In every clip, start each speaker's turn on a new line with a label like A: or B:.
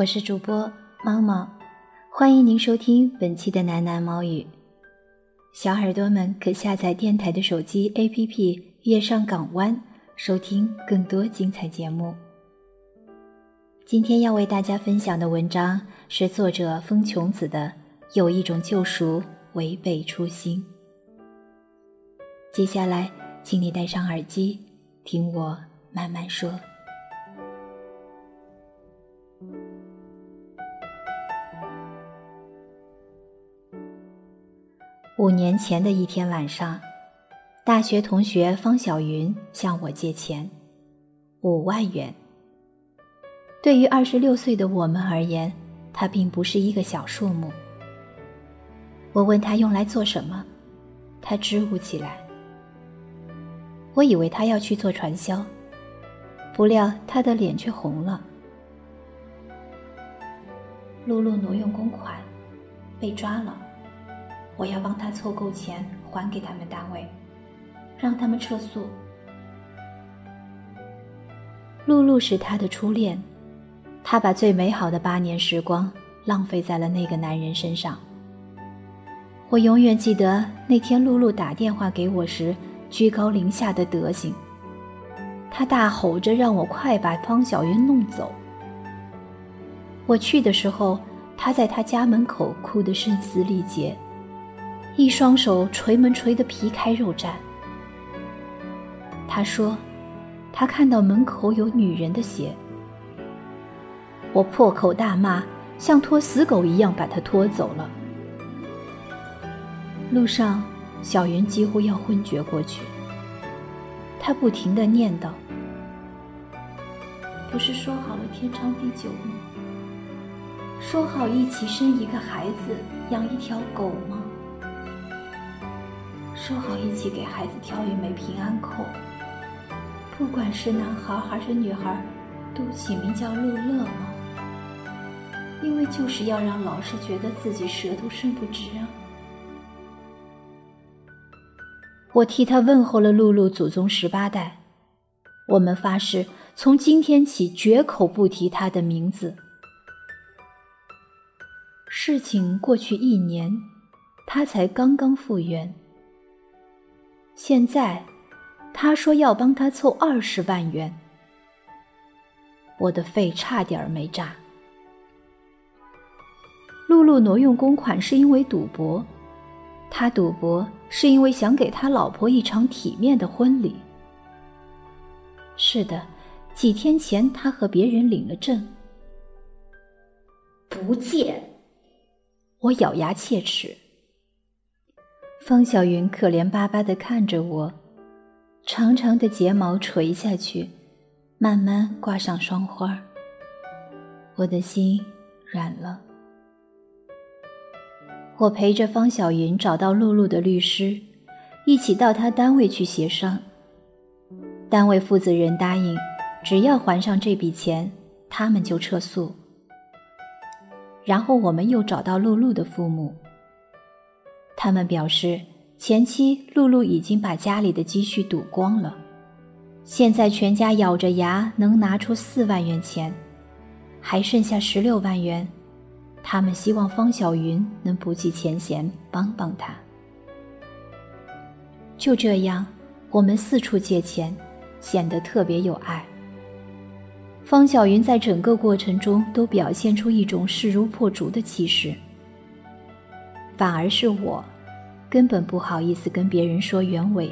A: 我是主播猫猫，欢迎您收听本期的喃喃猫语。小耳朵们可下载电台的手机 APP《月上港湾》，收听更多精彩节目。今天要为大家分享的文章是作者风琼子的《有一种救赎违背初心》。接下来，请你戴上耳机，听我慢慢说。五年前的一天晚上，大学同学方小云向我借钱，五万元。对于二十六岁的我们而言，它并不是一个小数目。我问他用来做什么，他支吾起来。我以为他要去做传销，不料他的脸却红了。露露挪用公款，被抓了。我要帮他凑够钱还给他们单位，让他们撤诉。露露是他的初恋，他把最美好的八年时光浪费在了那个男人身上。我永远记得那天露露打电话给我时居高临下的德行，他大吼着让我快把方小云弄走。我去的时候，他在他家门口哭得声嘶力竭。一双手捶门捶得皮开肉绽。他说：“他看到门口有女人的鞋。”我破口大骂，像拖死狗一样把他拖走了。路上，小云几乎要昏厥过去。他不停的念叨：“不是说好了天长地久吗？说好一起生一个孩子，养一条狗吗？”说好一起给孩子挑一枚平安扣，不管是男孩还是女孩，都起名叫陆乐吗？因为就是要让老师觉得自己舌头伸不直啊！我替他问候了露露祖宗十八代，我们发誓从今天起绝口不提他的名字。事情过去一年，他才刚刚复原。现在，他说要帮他凑二十万元，我的肺差点没炸。露露挪用公款是因为赌博，他赌博是因为想给他老婆一场体面的婚礼。是的，几天前他和别人领了证。不借，我咬牙切齿。方小云可怜巴巴地看着我，长长的睫毛垂下去，慢慢挂上霜花。我的心软了。我陪着方小云找到露露的律师，一起到他单位去协商。单位负责人答应，只要还上这笔钱，他们就撤诉。然后我们又找到露露的父母。他们表示，前妻露露已经把家里的积蓄赌光了，现在全家咬着牙能拿出四万元钱，还剩下十六万元。他们希望方小云能不计前嫌帮帮他。就这样，我们四处借钱，显得特别有爱。方小云在整个过程中都表现出一种势如破竹的气势。反而是我，根本不好意思跟别人说原委。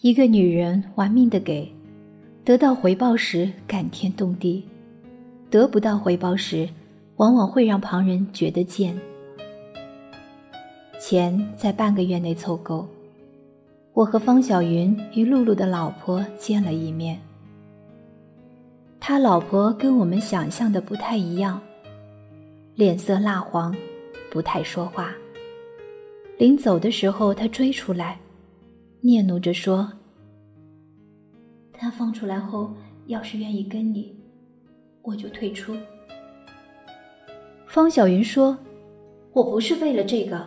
A: 一个女人玩命的给，得到回报时感天动地，得不到回报时，往往会让旁人觉得贱。钱在半个月内凑够，我和方小云与露露的老婆见了一面。他老婆跟我们想象的不太一样，脸色蜡黄，不太说话。临走的时候，他追出来，嗫嚅着说：“他放出来后，要是愿意跟你，我就退出。”方小云说：“我不是为了这个。”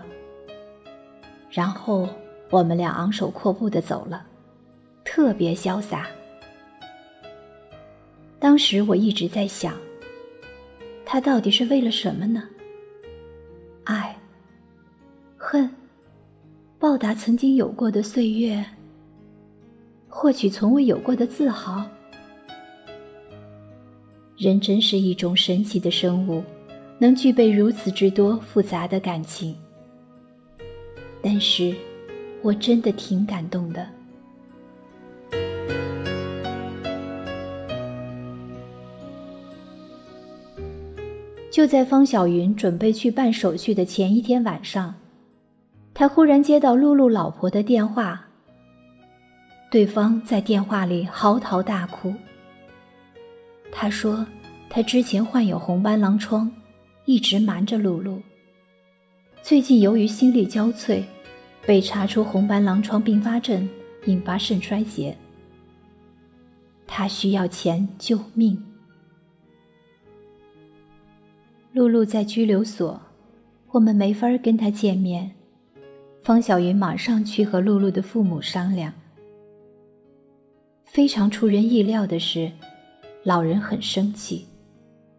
A: 然后我们俩昂首阔步的走了，特别潇洒。当时我一直在想，他到底是为了什么呢？爱、恨、报答曾经有过的岁月，获取从未有过的自豪。人真是一种神奇的生物，能具备如此之多复杂的感情。但是，我真的挺感动的。就在方小云准备去办手续的前一天晚上，他忽然接到露露老婆的电话。对方在电话里嚎啕大哭。他说，他之前患有红斑狼疮，一直瞒着露露。最近由于心力交瘁，被查出红斑狼疮并发症，引发肾衰竭。他需要钱救命。露露在拘留所，我们没法跟她见面。方小云马上去和露露的父母商量。非常出人意料的是，老人很生气，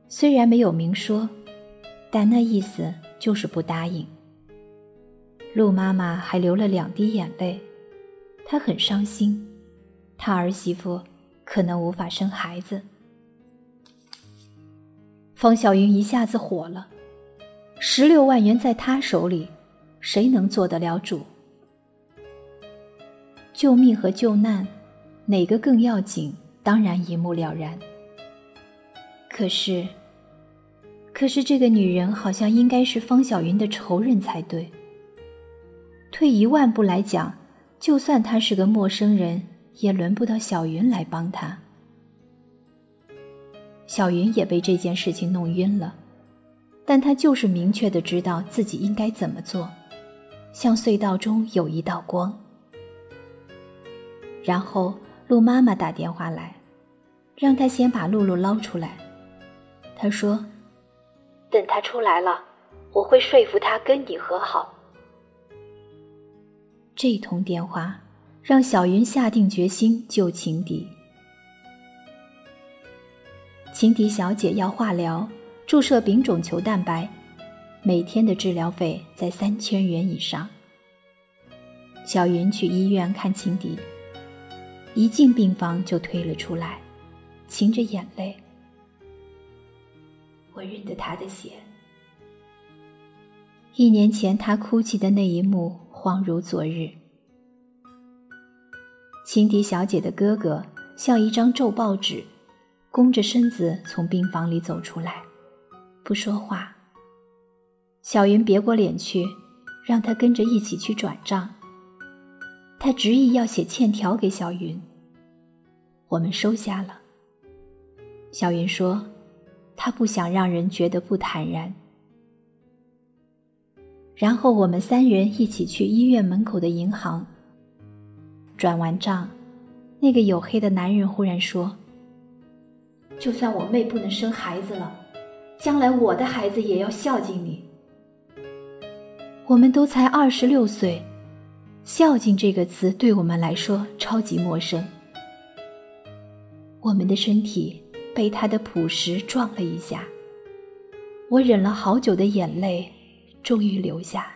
A: 虽然没有明说，但那意思。就是不答应。陆妈妈还流了两滴眼泪，她很伤心，她儿媳妇可能无法生孩子。方小云一下子火了，十六万元在她手里，谁能做得了主？救命和救难，哪个更要紧？当然一目了然。可是。可是这个女人好像应该是方小云的仇人才对。退一万步来讲，就算她是个陌生人，也轮不到小云来帮她。小云也被这件事情弄晕了，但她就是明确的知道自己应该怎么做，像隧道中有一道光。然后陆妈妈打电话来，让她先把露露捞出来。她说。等他出来了，我会说服他跟你和好。这通电话让小云下定决心救情敌。情敌小姐要化疗，注射丙种球蛋白，每天的治疗费在三千元以上。小云去医院看情敌，一进病房就推了出来，噙着眼泪。我认得他的血。一年前他哭泣的那一幕，恍如昨日。情敌小姐的哥哥像一张皱报纸，弓着身子从病房里走出来，不说话。小云别过脸去，让他跟着一起去转账。他执意要写欠条给小云，我们收下了。小云说。他不想让人觉得不坦然。然后我们三人一起去医院门口的银行。转完账，那个黝黑的男人忽然说：“就算我妹不能生孩子了，将来我的孩子也要孝敬你。”我们都才二十六岁，孝敬这个词对我们来说超级陌生。我们的身体。被他的朴实撞了一下，我忍了好久的眼泪，终于流下。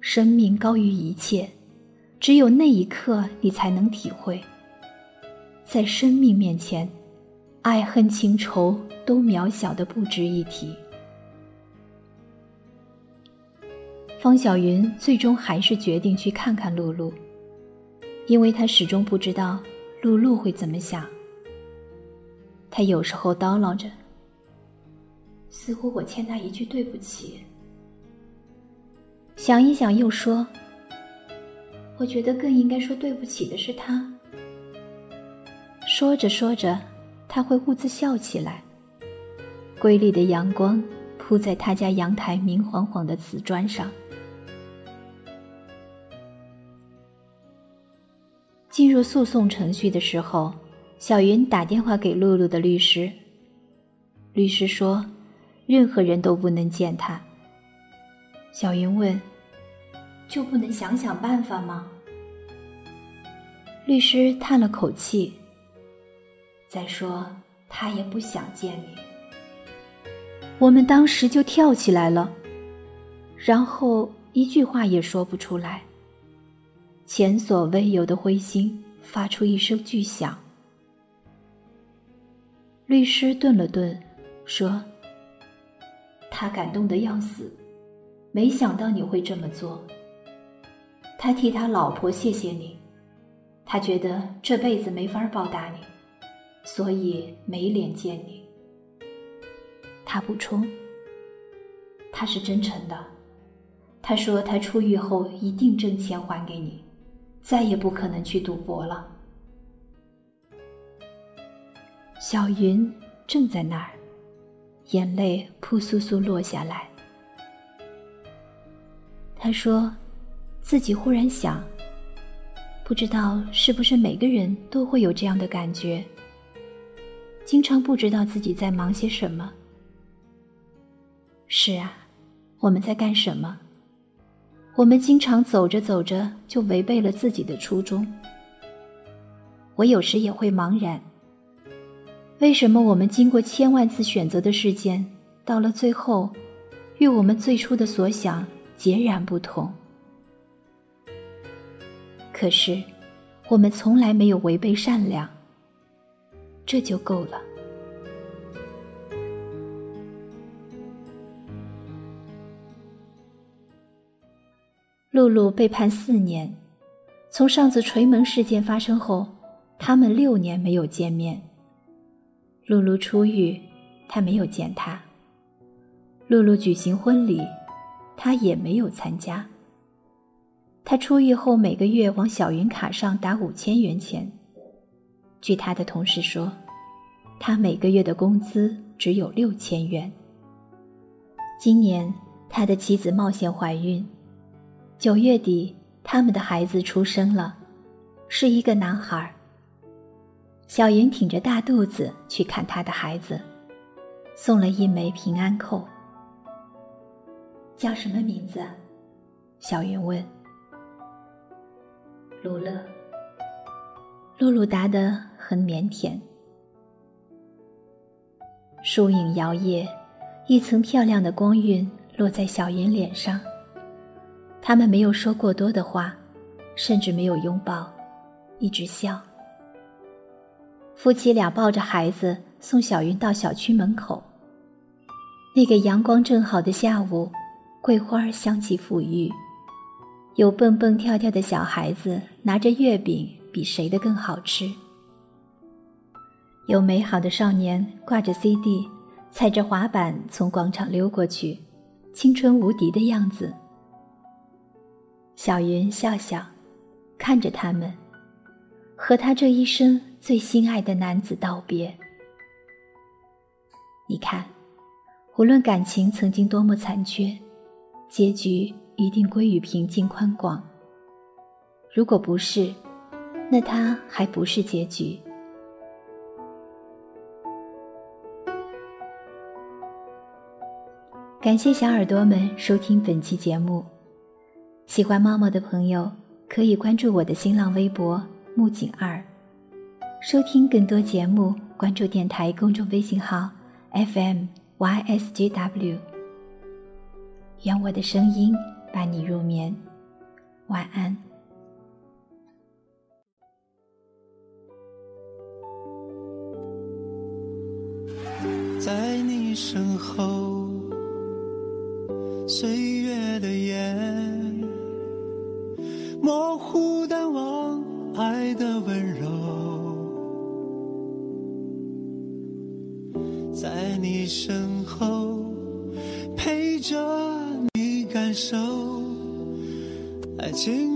A: 生命高于一切，只有那一刻你才能体会，在生命面前，爱恨情仇都渺小的不值一提。方小云最终还是决定去看看露露，因为他始终不知道露露会怎么想。他有时候叨唠着：“似乎我欠他一句对不起。”想一想，又说：“我觉得更应该说对不起的是他。”说着说着，他会兀自笑起来。瑰丽的阳光铺在他家阳台明晃晃的瓷砖上。进入诉讼程序的时候，小云打电话给露露的律师。律师说，任何人都不能见他。小云问：“就不能想想办法吗？”律师叹了口气。再说，他也不想见你。我们当时就跳起来了，然后一句话也说不出来。前所未有的灰心发出一声巨响。律师顿了顿，说：“他感动的要死，没想到你会这么做。他替他老婆谢谢你，他觉得这辈子没法报答你。”所以没脸见你。他补充：“他是真诚的，他说他出狱后一定挣钱还给你，再也不可能去赌博了。”小云正在那儿，眼泪扑簌簌落下来。他说：“自己忽然想，不知道是不是每个人都会有这样的感觉。”经常不知道自己在忙些什么。是啊，我们在干什么？我们经常走着走着就违背了自己的初衷。我有时也会茫然：为什么我们经过千万次选择的事件，到了最后，与我们最初的所想截然不同？可是，我们从来没有违背善良。这就够了。露露被判四年，从上次锤门事件发生后，他们六年没有见面。露露出狱，他没有见她。露露举行婚礼，他也没有参加。他出狱后每个月往小云卡上打五千元钱。据他的同事说，他每个月的工资只有六千元。今年，他的妻子冒险怀孕，九月底，他们的孩子出生了，是一个男孩。小云挺着大肚子去看他的孩子，送了一枚平安扣。叫什么名字？小云问。卢乐。露露答得很腼腆。树影摇曳，一层漂亮的光晕落在小云脸上。他们没有说过多的话，甚至没有拥抱，一直笑。夫妻俩抱着孩子送小云到小区门口。那个阳光正好的下午，桂花香气馥郁，有蹦蹦跳跳的小孩子拿着月饼。比谁的更好吃？有美好的少年挂着 CD，踩着滑板从广场溜过去，青春无敌的样子。小云笑笑，看着他们，和他这一生最心爱的男子道别。你看，无论感情曾经多么残缺，结局一定归于平静宽广。如果不是，那它还不是结局。感谢小耳朵们收听本期节目，喜欢猫猫的朋友可以关注我的新浪微博木槿二，收听更多节目，关注电台公众微信号 FM YSJW。愿我的声音伴你入眠，晚安。
B: 在你身后，岁月的眼模糊淡忘爱的温柔，在你身后陪着你感
C: 受爱情。